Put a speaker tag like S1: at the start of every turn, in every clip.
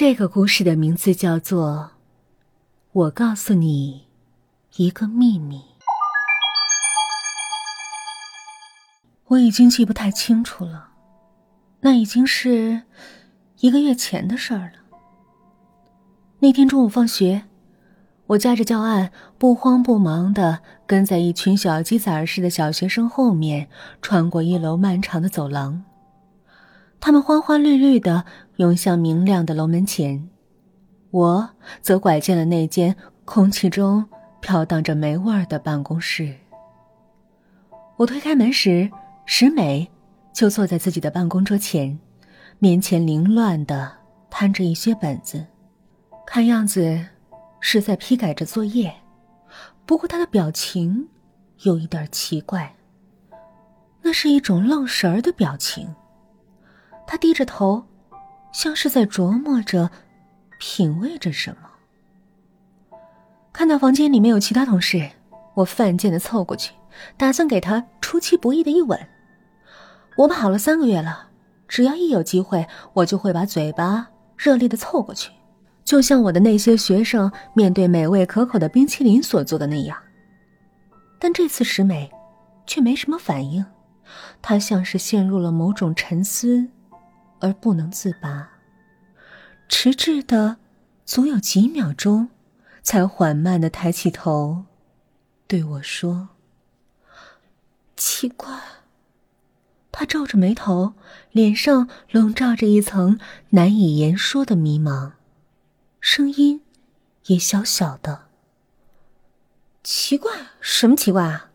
S1: 这个故事的名字叫做《我告诉你一个秘密》。我已经记不太清楚了，那已经是一个月前的事儿了。那天中午放学，我夹着教案，不慌不忙的跟在一群小鸡仔似的小学生后面，穿过一楼漫长的走廊。他们花花绿绿的涌向明亮的楼门前，我则拐进了那间空气中飘荡着霉味儿的办公室。我推开门时，石美就坐在自己的办公桌前，面前凌乱的摊着一些本子，看样子是在批改着作业。不过她的表情有一点奇怪，那是一种愣神儿的表情。他低着头，像是在琢磨着、品味着什么。看到房间里面有其他同事，我犯贱的凑过去，打算给他出其不意的一吻。我跑了三个月了，只要一有机会，我就会把嘴巴热烈的凑过去，就像我的那些学生面对美味可口的冰淇淋所做的那样。但这次石美，却没什么反应，她像是陷入了某种沉思。而不能自拔，迟滞的足有几秒钟，才缓慢的抬起头，对我说：“奇怪。”他皱着眉头，脸上笼罩着一层难以言说的迷茫，声音也小小的。奇怪？什么奇怪啊？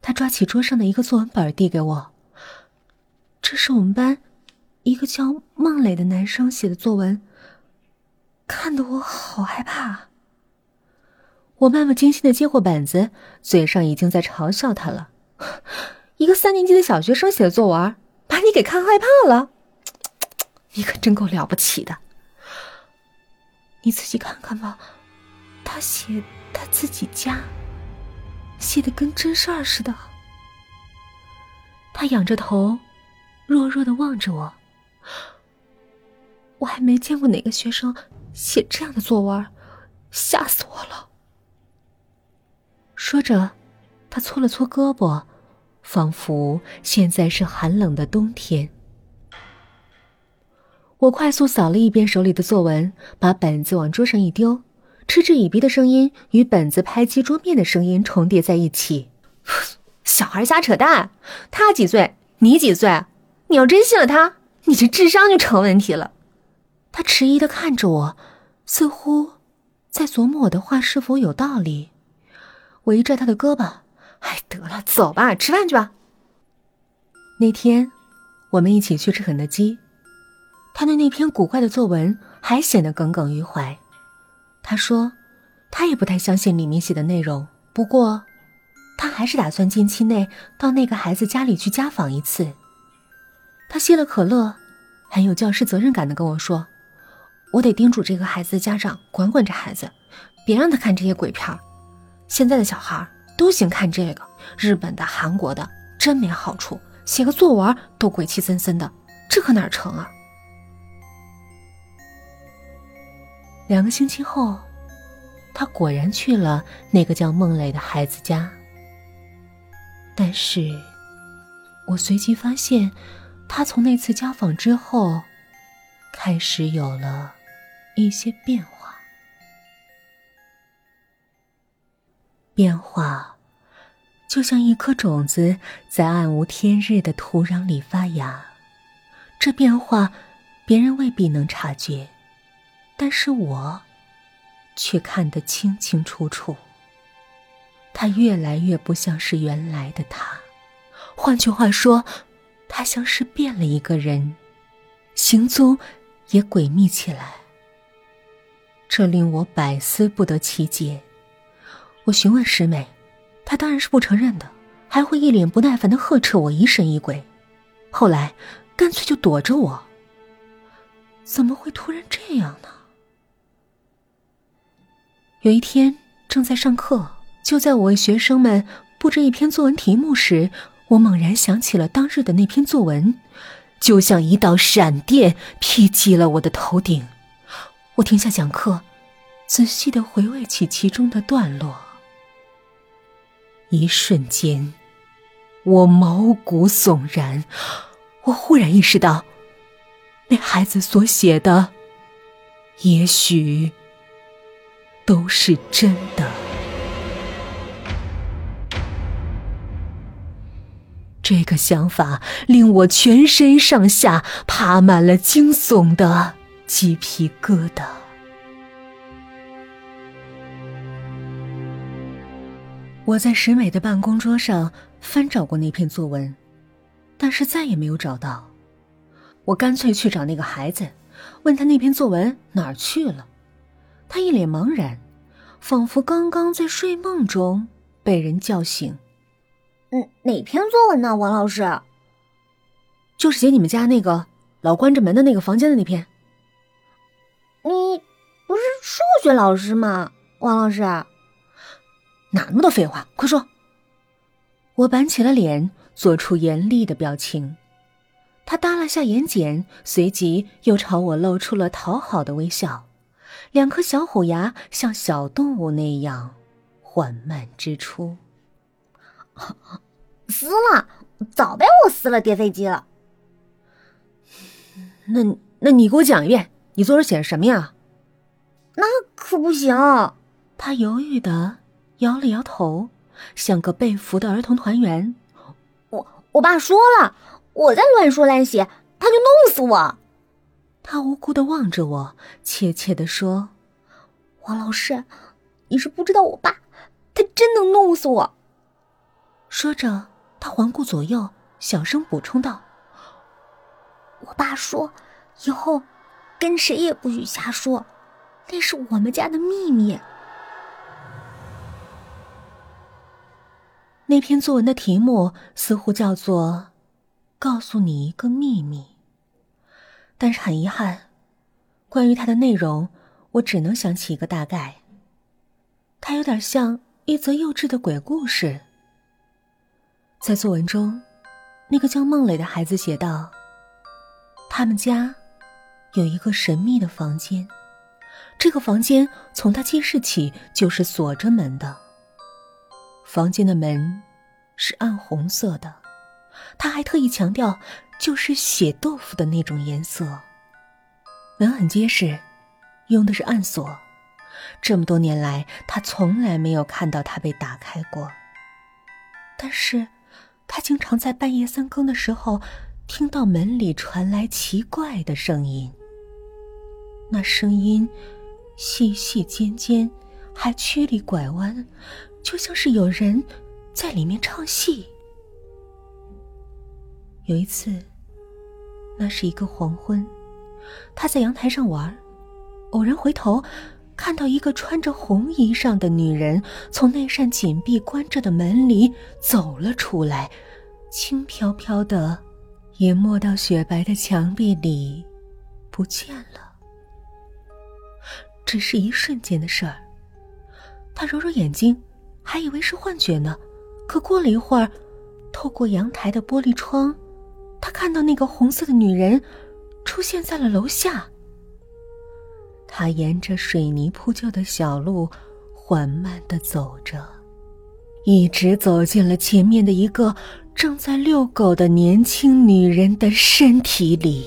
S1: 他抓起桌上的一个作文本递给我。这是我们班一个叫孟磊的男生写的作文，看得我好害怕。我漫不经心的接过本子，嘴上已经在嘲笑他了。一个三年级的小学生写的作文，把你给看害怕了，你可真够了不起的。你自己看看吧，他写他自己家，写的跟真事儿似的。他仰着头。弱弱的望着我，我还没见过哪个学生写这样的作文，吓死我了。说着，他搓了搓胳膊，仿佛现在是寒冷的冬天。我快速扫了一遍手里的作文，把本子往桌上一丢，嗤之以鼻的声音与本子拍击桌面的声音重叠在一起。小孩瞎扯淡，他几岁？你几岁？你要真信了他，你这智商就成问题了。他迟疑的看着我，似乎在琢磨我的话是否有道理。我一拽他的胳膊，哎，得了，走吧，吃饭去吧。那天，我们一起去吃肯德基。他对那篇古怪的作文还显得耿耿于怀。他说，他也不太相信里面写的内容，不过，他还是打算近期内到那个孩子家里去家访一次。他吸了可乐，很有教师责任感的跟我说：“我得叮嘱这个孩子的家长管管这孩子，别让他看这些鬼片现在的小孩都喜欢看这个，日本的、韩国的，真没好处。写个作文都鬼气森森的，这可哪成啊？”两个星期后，他果然去了那个叫孟磊的孩子家，但是，我随即发现。他从那次家访之后，开始有了一些变化。变化，就像一颗种子在暗无天日的土壤里发芽。这变化，别人未必能察觉，但是我，却看得清清楚楚。他越来越不像是原来的他。换句话说。他像是变了一个人，行踪也诡秘起来。这令我百思不得其解。我询问石美，她当然是不承认的，还会一脸不耐烦的呵斥我疑神疑鬼。后来，干脆就躲着我。怎么会突然这样呢？有一天正在上课，就在我为学生们布置一篇作文题目时。我猛然想起了当日的那篇作文，就像一道闪电劈击了我的头顶。我停下讲课，仔细的回味起其中的段落。一瞬间，我毛骨悚然。我忽然意识到，那孩子所写的，也许都是真的。这个想法令我全身上下爬满了惊悚的鸡皮疙瘩。我在石美的办公桌上翻找过那篇作文，但是再也没有找到。我干脆去找那个孩子，问他那篇作文哪儿去了。他一脸茫然，仿佛刚刚在睡梦中被人叫醒。
S2: 嗯，哪篇作文呢，王老师？
S1: 就是写你们家那个老关着门的那个房间的那篇。
S2: 你不是数学老师吗，王老师？
S1: 哪那么多废话？快说！我板起了脸，做出严厉的表情。他耷拉下眼睑，随即又朝我露出了讨好的微笑，两颗小虎牙像小动物那样缓慢支出。
S2: 撕了，早被我撕了，叠飞机了。
S1: 那那你给我讲一遍，你作文写的什么呀？
S2: 那可不行。
S1: 他犹豫的。摇了摇头，像个被俘的儿童团员。
S2: 我我爸说了，我再乱说乱写，他就弄死我。
S1: 他无辜的望着我，怯怯的说：“
S2: 王老师，你是不知道我爸，他真能弄死我。”
S1: 说着，他环顾左右，小声补充道：“
S2: 我爸说，以后跟谁也不许瞎说，那是我们家的秘密。”
S1: 那篇作文的题目似乎叫做“告诉你一个秘密”，但是很遗憾，关于它的内容，我只能想起一个大概。它有点像一则幼稚的鬼故事。在作文中，那个叫孟磊的孩子写道：“他们家有一个神秘的房间，这个房间从他记事起就是锁着门的。”房间的门是暗红色的，他还特意强调，就是血豆腐的那种颜色。门很结实，用的是暗锁。这么多年来，他从来没有看到它被打开过。但是，他经常在半夜三更的时候，听到门里传来奇怪的声音。那声音细细尖尖，还曲里拐弯。就像是有人在里面唱戏。有一次，那是一个黄昏，他在阳台上玩，偶然回头，看到一个穿着红衣裳的女人从那扇紧闭关着的门里走了出来，轻飘飘的，淹没到雪白的墙壁里，不见了。只是一瞬间的事儿。他揉揉眼睛。还以为是幻觉呢，可过了一会儿，透过阳台的玻璃窗，他看到那个红色的女人出现在了楼下。他沿着水泥铺就的小路缓慢的走着，一直走进了前面的一个正在遛狗的年轻女人的身体里。